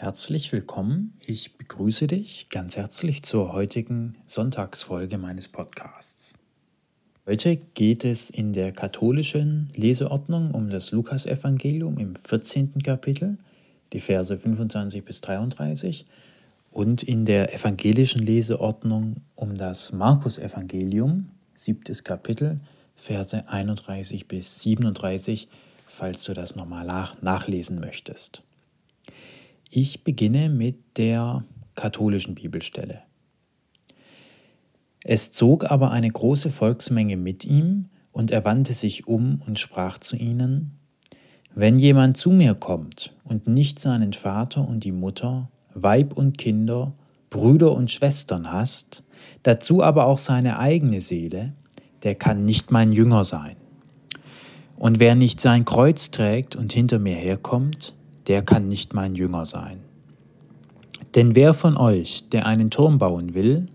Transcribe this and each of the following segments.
Herzlich willkommen. Ich begrüße dich ganz herzlich zur heutigen Sonntagsfolge meines Podcasts. Heute geht es in der katholischen Leseordnung um das Lukasevangelium im 14. Kapitel, die Verse 25 bis 33, und in der evangelischen Leseordnung um das Markus-Evangelium, siebtes Kapitel, Verse 31 bis 37, falls du das nochmal nach nachlesen möchtest. Ich beginne mit der katholischen Bibelstelle. Es zog aber eine große Volksmenge mit ihm, und er wandte sich um und sprach zu ihnen, Wenn jemand zu mir kommt und nicht seinen Vater und die Mutter, Weib und Kinder, Brüder und Schwestern hasst, dazu aber auch seine eigene Seele, der kann nicht mein Jünger sein. Und wer nicht sein Kreuz trägt und hinter mir herkommt, der kann nicht mein Jünger sein. Denn wer von euch, der einen Turm bauen will,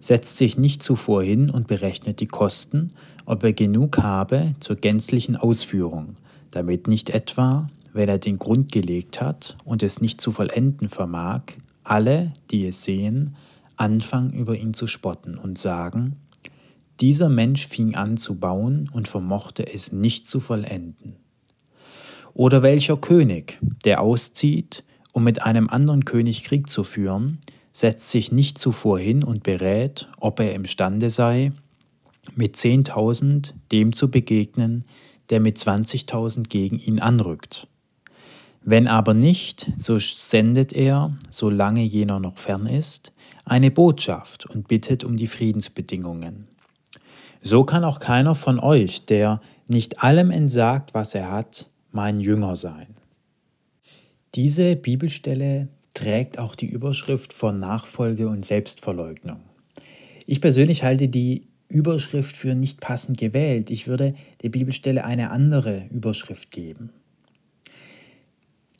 setzt sich nicht zuvor hin und berechnet die Kosten, ob er genug habe zur gänzlichen Ausführung, damit nicht etwa, wenn er den Grund gelegt hat und es nicht zu vollenden vermag, alle, die es sehen, anfangen über ihn zu spotten und sagen, dieser Mensch fing an zu bauen und vermochte es nicht zu vollenden. Oder welcher König, der auszieht, um mit einem anderen König Krieg zu führen, setzt sich nicht zuvor hin und berät, ob er imstande sei, mit 10.000 dem zu begegnen, der mit 20.000 gegen ihn anrückt. Wenn aber nicht, so sendet er, solange jener noch fern ist, eine Botschaft und bittet um die Friedensbedingungen. So kann auch keiner von euch, der nicht allem entsagt, was er hat, mein Jünger sein. Diese Bibelstelle trägt auch die Überschrift von Nachfolge und Selbstverleugnung. Ich persönlich halte die Überschrift für nicht passend gewählt. Ich würde der Bibelstelle eine andere Überschrift geben.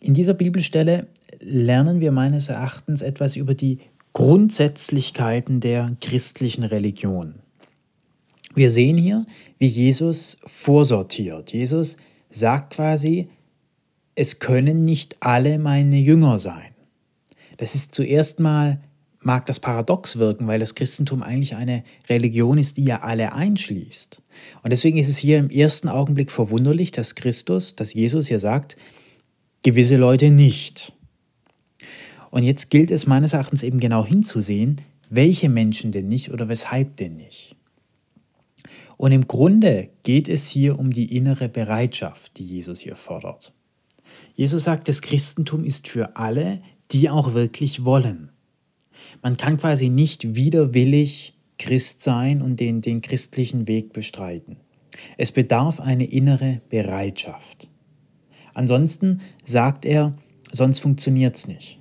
In dieser Bibelstelle lernen wir meines Erachtens etwas über die Grundsätzlichkeiten der christlichen Religion. Wir sehen hier, wie Jesus vorsortiert. Jesus sagt quasi, es können nicht alle meine Jünger sein. Das ist zuerst mal, mag das paradox wirken, weil das Christentum eigentlich eine Religion ist, die ja alle einschließt. Und deswegen ist es hier im ersten Augenblick verwunderlich, dass Christus, dass Jesus hier sagt, gewisse Leute nicht. Und jetzt gilt es meines Erachtens eben genau hinzusehen, welche Menschen denn nicht oder weshalb denn nicht. Und im Grunde geht es hier um die innere Bereitschaft, die Jesus hier fordert. Jesus sagt, das Christentum ist für alle, die auch wirklich wollen. Man kann quasi nicht widerwillig Christ sein und den, den christlichen Weg bestreiten. Es bedarf eine innere Bereitschaft. Ansonsten sagt er, sonst funktioniert es nicht.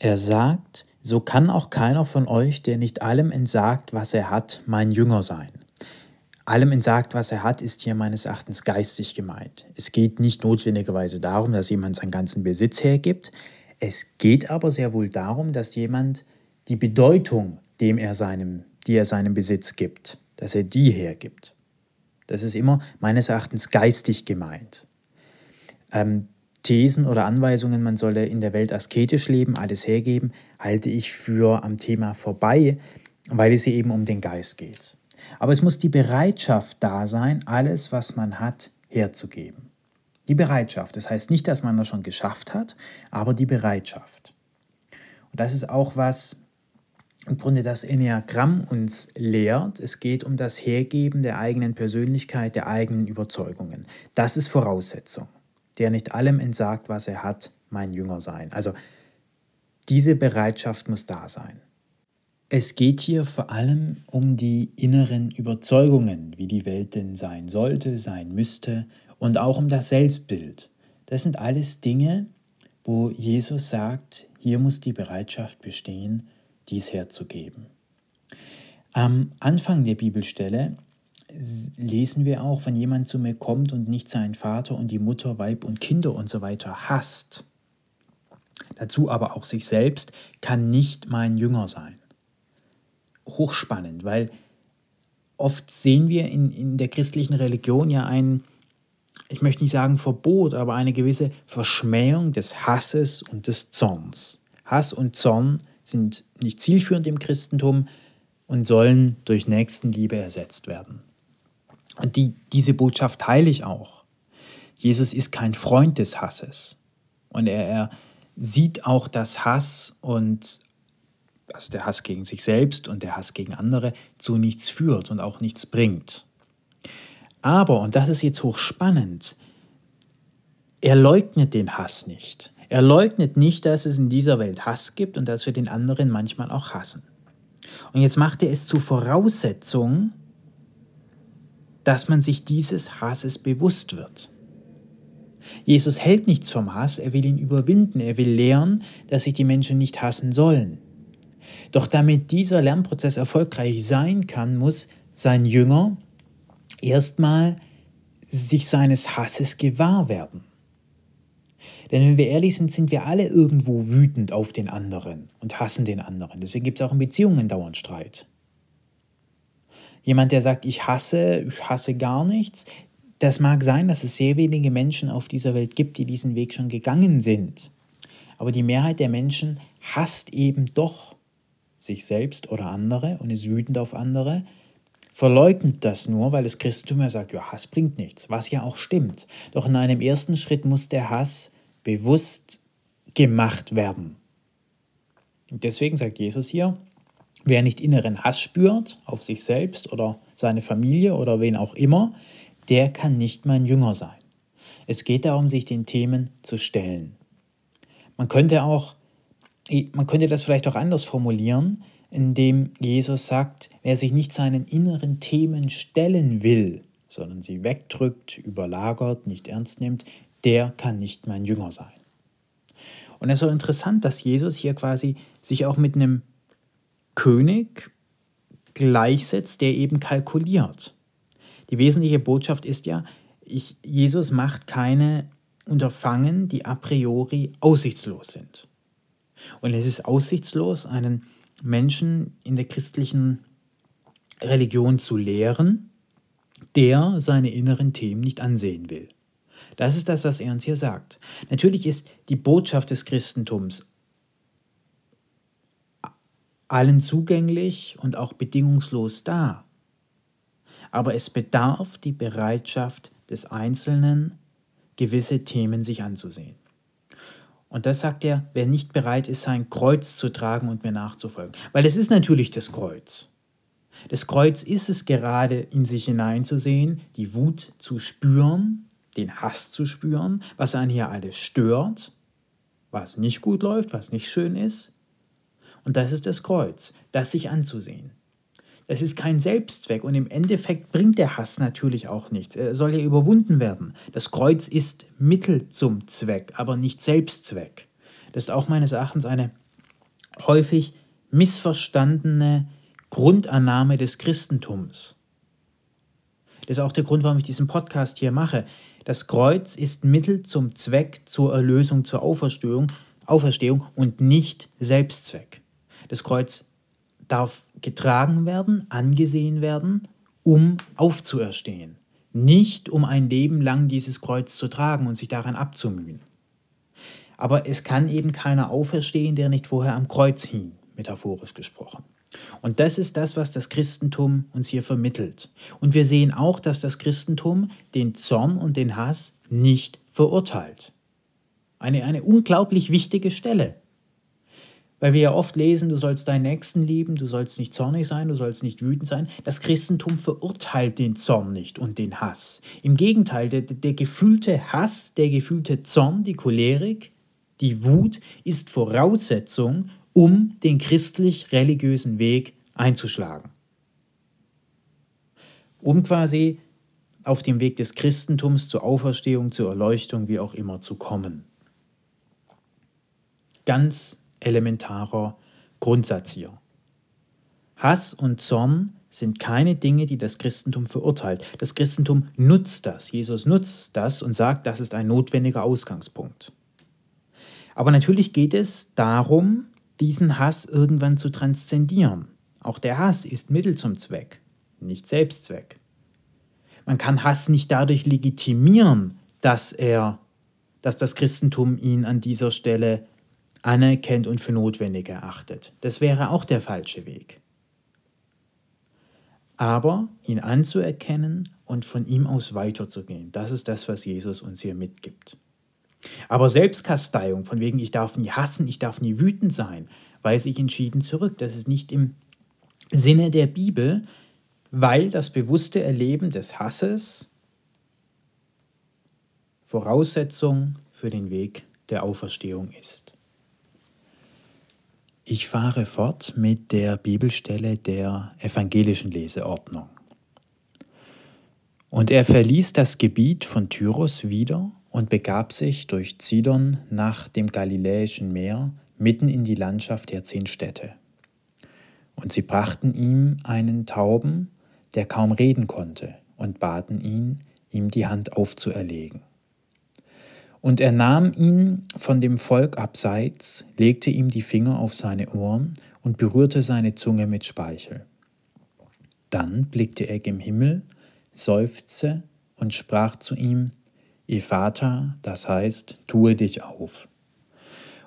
Er sagt, so kann auch keiner von euch, der nicht allem entsagt, was er hat, mein Jünger sein. Allem entsagt, was er hat, ist hier meines Erachtens geistig gemeint. Es geht nicht notwendigerweise darum, dass jemand seinen ganzen Besitz hergibt. Es geht aber sehr wohl darum, dass jemand die Bedeutung, dem er seinem, die er seinem Besitz gibt, dass er die hergibt. Das ist immer meines Erachtens geistig gemeint. Ähm, Thesen oder Anweisungen, man solle in der Welt asketisch leben, alles hergeben, halte ich für am Thema vorbei, weil es hier eben um den Geist geht. Aber es muss die Bereitschaft da sein, alles, was man hat, herzugeben. Die Bereitschaft. Das heißt nicht, dass man das schon geschafft hat, aber die Bereitschaft. Und das ist auch was, im Grunde das Enneagramm uns lehrt. Es geht um das Hergeben der eigenen Persönlichkeit, der eigenen Überzeugungen. Das ist Voraussetzung. Der nicht allem entsagt, was er hat, mein Jünger sein. Also diese Bereitschaft muss da sein. Es geht hier vor allem um die inneren Überzeugungen, wie die Welt denn sein sollte, sein müsste und auch um das Selbstbild. Das sind alles Dinge, wo Jesus sagt, hier muss die Bereitschaft bestehen, dies herzugeben. Am Anfang der Bibelstelle lesen wir auch, wenn jemand zu mir kommt und nicht seinen Vater und die Mutter, Weib und Kinder und so weiter hasst, dazu aber auch sich selbst, kann nicht mein Jünger sein hochspannend, weil oft sehen wir in, in der christlichen Religion ja ein, ich möchte nicht sagen Verbot, aber eine gewisse Verschmähung des Hasses und des Zorns. Hass und Zorn sind nicht zielführend im Christentum und sollen durch Nächstenliebe ersetzt werden. Und die, diese Botschaft teile ich auch. Jesus ist kein Freund des Hasses. Und er, er sieht auch, dass Hass und also der Hass gegen sich selbst und der Hass gegen andere zu nichts führt und auch nichts bringt. Aber, und das ist jetzt hochspannend, er leugnet den Hass nicht. Er leugnet nicht, dass es in dieser Welt Hass gibt und dass wir den anderen manchmal auch hassen. Und jetzt macht er es zur Voraussetzung, dass man sich dieses Hasses bewusst wird. Jesus hält nichts vom Hass, er will ihn überwinden, er will lehren, dass sich die Menschen nicht hassen sollen. Doch damit dieser Lernprozess erfolgreich sein kann, muss sein Jünger erstmal sich seines Hasses gewahr werden. Denn wenn wir ehrlich sind, sind wir alle irgendwo wütend auf den anderen und hassen den anderen. Deswegen gibt es auch in Beziehungen dauernd Streit. Jemand, der sagt, ich hasse, ich hasse gar nichts, das mag sein, dass es sehr wenige Menschen auf dieser Welt gibt, die diesen Weg schon gegangen sind. Aber die Mehrheit der Menschen hasst eben doch sich selbst oder andere und ist wütend auf andere, verleugnet das nur, weil das Christentum ja sagt, ja, Hass bringt nichts, was ja auch stimmt. Doch in einem ersten Schritt muss der Hass bewusst gemacht werden. Und deswegen sagt Jesus hier, wer nicht inneren Hass spürt auf sich selbst oder seine Familie oder wen auch immer, der kann nicht mein Jünger sein. Es geht darum, sich den Themen zu stellen. Man könnte auch, man könnte das vielleicht auch anders formulieren, indem Jesus sagt, wer sich nicht seinen inneren Themen stellen will, sondern sie wegdrückt, überlagert, nicht ernst nimmt, der kann nicht mein Jünger sein. Und es ist so interessant, dass Jesus hier quasi sich auch mit einem König gleichsetzt, der eben kalkuliert. Die wesentliche Botschaft ist ja, ich, Jesus macht keine Unterfangen, die a priori aussichtslos sind. Und es ist aussichtslos, einen Menschen in der christlichen Religion zu lehren, der seine inneren Themen nicht ansehen will. Das ist das, was er uns hier sagt. Natürlich ist die Botschaft des Christentums allen zugänglich und auch bedingungslos da aber es bedarf die Bereitschaft des Einzelnen, gewisse Themen sich anzusehen. Und das sagt er, wer nicht bereit ist, sein Kreuz zu tragen und mir nachzufolgen. Weil es ist natürlich das Kreuz. Das Kreuz ist es gerade, in sich hineinzusehen, die Wut zu spüren, den Hass zu spüren, was einen hier alles stört, was nicht gut läuft, was nicht schön ist. Und das ist das Kreuz, das sich anzusehen. Es ist kein Selbstzweck und im Endeffekt bringt der Hass natürlich auch nichts. Er soll ja überwunden werden. Das Kreuz ist Mittel zum Zweck, aber nicht Selbstzweck. Das ist auch meines Erachtens eine häufig missverstandene Grundannahme des Christentums. Das ist auch der Grund, warum ich diesen Podcast hier mache. Das Kreuz ist Mittel zum Zweck zur Erlösung, zur Auferstehung, Auferstehung und nicht Selbstzweck. Das Kreuz darf getragen werden, angesehen werden, um aufzuerstehen. Nicht um ein Leben lang dieses Kreuz zu tragen und sich daran abzumühen. Aber es kann eben keiner auferstehen, der nicht vorher am Kreuz hing, metaphorisch gesprochen. Und das ist das, was das Christentum uns hier vermittelt. Und wir sehen auch, dass das Christentum den Zorn und den Hass nicht verurteilt. Eine, eine unglaublich wichtige Stelle. Weil wir ja oft lesen, du sollst deinen Nächsten lieben, du sollst nicht zornig sein, du sollst nicht wütend sein. Das Christentum verurteilt den Zorn nicht und den Hass. Im Gegenteil, der, der gefühlte Hass, der gefühlte Zorn, die Cholerik, die Wut ist Voraussetzung, um den christlich-religiösen Weg einzuschlagen. Um quasi auf dem Weg des Christentums zur Auferstehung, zur Erleuchtung, wie auch immer zu kommen. Ganz elementarer Grundsatz hier. Hass und Zorn sind keine Dinge, die das Christentum verurteilt. Das Christentum nutzt das. Jesus nutzt das und sagt, das ist ein notwendiger Ausgangspunkt. Aber natürlich geht es darum, diesen Hass irgendwann zu transzendieren. Auch der Hass ist Mittel zum Zweck, nicht Selbstzweck. Man kann Hass nicht dadurch legitimieren, dass er, dass das Christentum ihn an dieser Stelle anerkennt und für notwendig erachtet. Das wäre auch der falsche Weg. Aber ihn anzuerkennen und von ihm aus weiterzugehen, das ist das, was Jesus uns hier mitgibt. Aber Selbstkasteiung, von wegen, ich darf nie hassen, ich darf nie wütend sein, weise ich entschieden zurück. Das ist nicht im Sinne der Bibel, weil das bewusste Erleben des Hasses Voraussetzung für den Weg der Auferstehung ist. Ich fahre fort mit der Bibelstelle der evangelischen Leseordnung. Und er verließ das Gebiet von Tyrus wieder und begab sich durch Zidon nach dem Galiläischen Meer mitten in die Landschaft der zehn Städte. Und sie brachten ihm einen Tauben, der kaum reden konnte, und baten ihn, ihm die Hand aufzuerlegen. Und er nahm ihn von dem Volk abseits, legte ihm die Finger auf seine Ohren und berührte seine Zunge mit Speichel. Dann blickte er gen Himmel, seufzte und sprach zu ihm, Vater, das heißt, tue dich auf.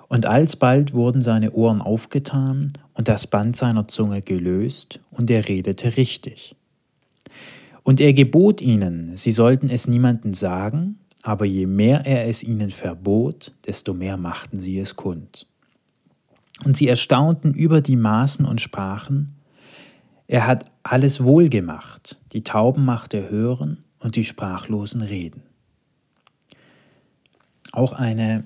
Und alsbald wurden seine Ohren aufgetan und das Band seiner Zunge gelöst, und er redete richtig. Und er gebot ihnen, sie sollten es niemanden sagen, aber je mehr er es ihnen verbot, desto mehr machten sie es kund. Und sie erstaunten über die Maßen und sprachen, er hat alles wohl gemacht, die Tauben macht er hören und die Sprachlosen reden. Auch eine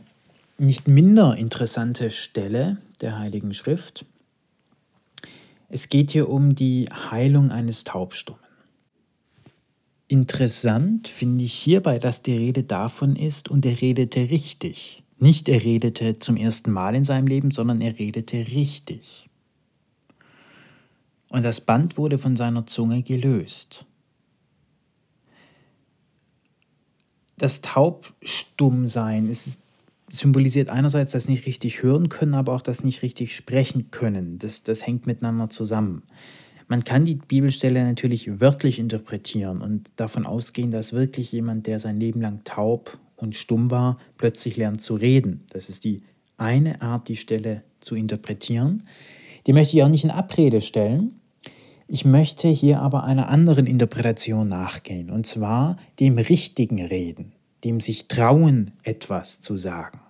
nicht minder interessante Stelle der Heiligen Schrift. Es geht hier um die Heilung eines Taubstummen. Interessant finde ich hierbei, dass die Rede davon ist und er redete richtig. Nicht er redete zum ersten Mal in seinem Leben, sondern er redete richtig. Und das Band wurde von seiner Zunge gelöst. das Taubstummsein ist, symbolisiert einerseits das nicht richtig hören können, aber auch das nicht richtig sprechen können. Das, das hängt miteinander zusammen. Man kann die Bibelstelle natürlich wörtlich interpretieren und davon ausgehen, dass wirklich jemand, der sein Leben lang taub und stumm war, plötzlich lernt zu reden. Das ist die eine Art, die Stelle zu interpretieren. Die möchte ich auch nicht in Abrede stellen. Ich möchte hier aber einer anderen Interpretation nachgehen, und zwar dem richtigen Reden, dem sich trauen, etwas zu sagen.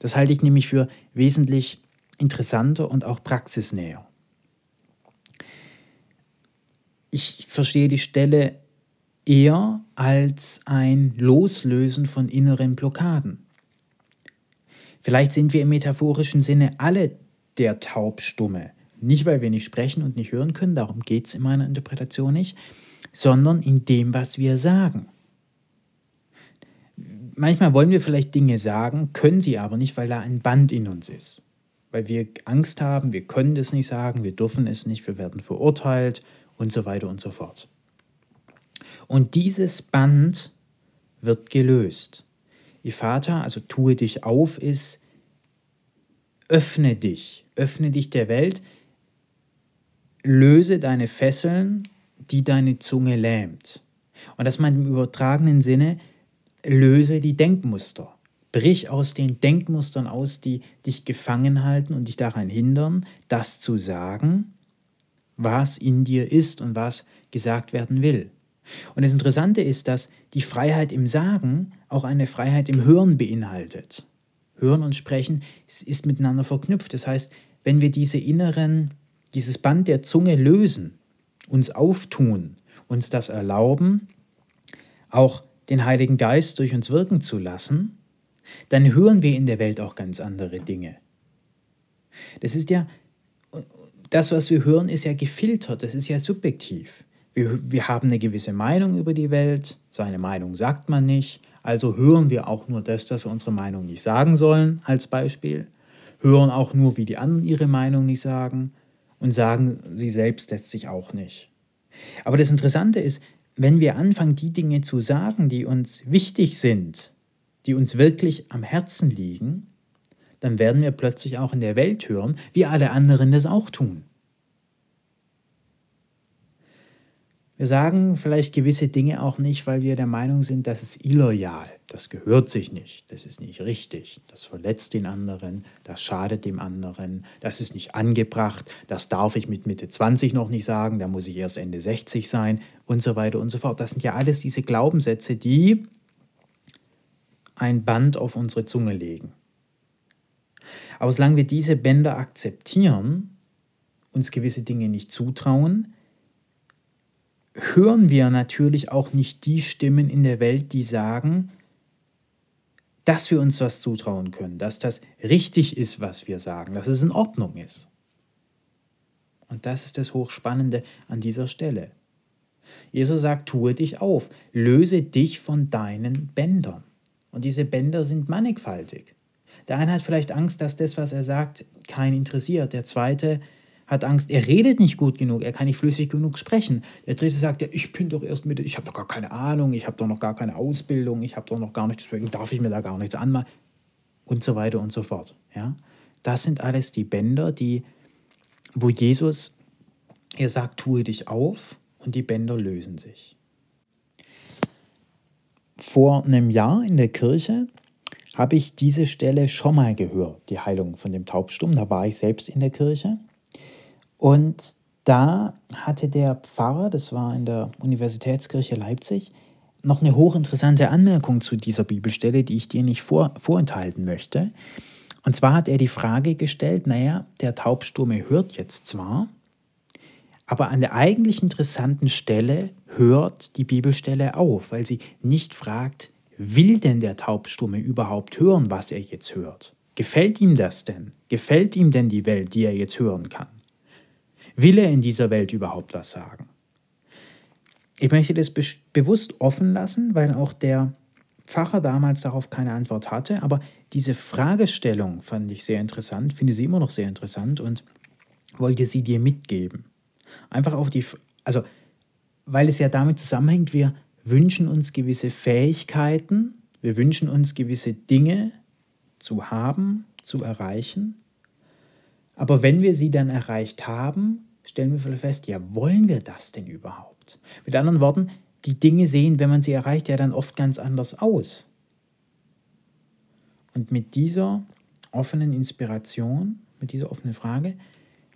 Das halte ich nämlich für wesentlich interessanter und auch praxisnäher. Ich verstehe die Stelle eher als ein Loslösen von inneren Blockaden. Vielleicht sind wir im metaphorischen Sinne alle der Taubstumme, nicht, weil wir nicht sprechen und nicht hören können, darum geht es in meiner Interpretation nicht, sondern in dem, was wir sagen. Manchmal wollen wir vielleicht Dinge sagen, können sie aber nicht, weil da ein Band in uns ist. Weil wir Angst haben, wir können es nicht sagen, wir dürfen es nicht, wir werden verurteilt und so weiter und so fort. Und dieses Band wird gelöst. Ihr Vater, also tue dich auf, ist, öffne dich, öffne dich der Welt, löse deine Fesseln, die deine Zunge lähmt. Und das meint im übertragenen Sinne, löse die Denkmuster. Brich aus den Denkmustern aus, die dich gefangen halten und dich daran hindern, das zu sagen, was in dir ist und was gesagt werden will. Und das Interessante ist, dass die Freiheit im Sagen auch eine Freiheit im Hören beinhaltet. Hören und Sprechen ist miteinander verknüpft. Das heißt, wenn wir diese inneren dieses Band der Zunge lösen, uns auftun, uns das erlauben, auch den Heiligen Geist durch uns wirken zu lassen, dann hören wir in der Welt auch ganz andere Dinge. Das ist ja, das, was wir hören, ist ja gefiltert, das ist ja subjektiv. Wir, wir haben eine gewisse Meinung über die Welt, so eine Meinung sagt man nicht, also hören wir auch nur das, dass wir unsere Meinung nicht sagen sollen, als Beispiel, hören auch nur, wie die anderen ihre Meinung nicht sagen, und sagen sie selbst letztlich auch nicht. Aber das Interessante ist, wenn wir anfangen, die Dinge zu sagen, die uns wichtig sind, die uns wirklich am Herzen liegen, dann werden wir plötzlich auch in der Welt hören, wie alle anderen das auch tun. Wir sagen vielleicht gewisse Dinge auch nicht, weil wir der Meinung sind, das ist illoyal, das gehört sich nicht, das ist nicht richtig, das verletzt den anderen, das schadet dem anderen, das ist nicht angebracht, das darf ich mit Mitte 20 noch nicht sagen, da muss ich erst Ende 60 sein und so weiter und so fort. Das sind ja alles diese Glaubenssätze, die ein Band auf unsere Zunge legen. Aber solange wir diese Bänder akzeptieren, uns gewisse Dinge nicht zutrauen, hören wir natürlich auch nicht die Stimmen in der Welt, die sagen, dass wir uns was zutrauen können, dass das richtig ist, was wir sagen, dass es in Ordnung ist. Und das ist das Hochspannende an dieser Stelle. Jesus sagt, tue dich auf, löse dich von deinen Bändern. Und diese Bänder sind mannigfaltig. Der eine hat vielleicht Angst, dass das, was er sagt, keinen interessiert. Der zweite hat Angst, er redet nicht gut genug, er kann nicht flüssig genug sprechen. Der dritte sagt, ja, ich bin doch erst mit, ich habe doch gar keine Ahnung, ich habe doch noch gar keine Ausbildung, ich habe doch noch gar nichts, deswegen darf ich mir da gar nichts anmachen und so weiter und so fort. Ja? Das sind alles die Bänder, die, wo Jesus, er sagt, tue dich auf und die Bänder lösen sich. Vor einem Jahr in der Kirche habe ich diese Stelle schon mal gehört, die Heilung von dem Taubstumm. Da war ich selbst in der Kirche und da hatte der Pfarrer, das war in der Universitätskirche Leipzig, noch eine hochinteressante Anmerkung zu dieser Bibelstelle, die ich dir nicht vor, vorenthalten möchte. Und zwar hat er die Frage gestellt, naja, der Taubsturme hört jetzt zwar, aber an der eigentlich interessanten Stelle hört die Bibelstelle auf, weil sie nicht fragt, will denn der Taubstumme überhaupt hören, was er jetzt hört? Gefällt ihm das denn? Gefällt ihm denn die Welt, die er jetzt hören kann? Will er in dieser Welt überhaupt was sagen? Ich möchte das be bewusst offen lassen, weil auch der Pfarrer damals darauf keine Antwort hatte. Aber diese Fragestellung fand ich sehr interessant, finde sie immer noch sehr interessant und wollte sie dir mitgeben. Einfach auch die, also, weil es ja damit zusammenhängt, wir wünschen uns gewisse Fähigkeiten, wir wünschen uns gewisse Dinge zu haben, zu erreichen. Aber wenn wir sie dann erreicht haben, stellen wir fest, ja, wollen wir das denn überhaupt? Mit anderen Worten, die Dinge sehen, wenn man sie erreicht, ja dann oft ganz anders aus. Und mit dieser offenen Inspiration, mit dieser offenen Frage,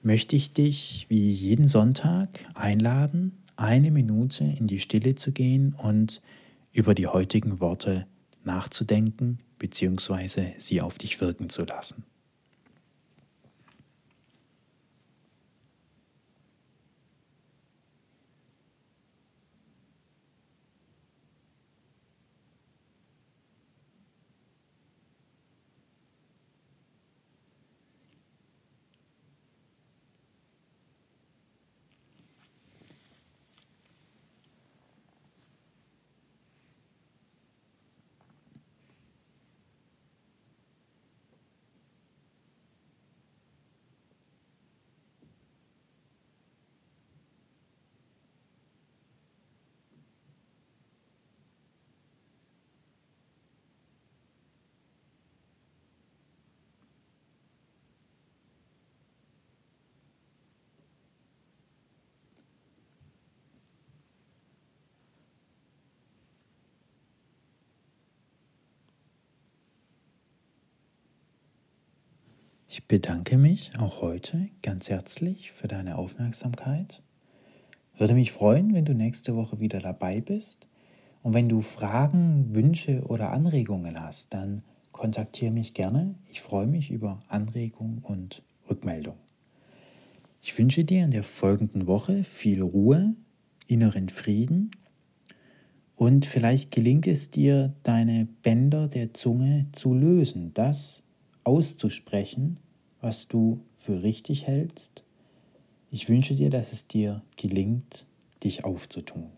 möchte ich dich wie jeden Sonntag einladen, eine Minute in die Stille zu gehen und über die heutigen Worte nachzudenken bzw. sie auf dich wirken zu lassen. Ich bedanke mich auch heute ganz herzlich für deine Aufmerksamkeit. Würde mich freuen, wenn du nächste Woche wieder dabei bist. Und wenn du Fragen, Wünsche oder Anregungen hast, dann kontaktiere mich gerne. Ich freue mich über Anregungen und Rückmeldung. Ich wünsche dir in der folgenden Woche viel Ruhe, inneren Frieden und vielleicht gelingt es dir, deine Bänder der Zunge zu lösen, das auszusprechen, was du für richtig hältst. Ich wünsche dir, dass es dir gelingt, dich aufzutun.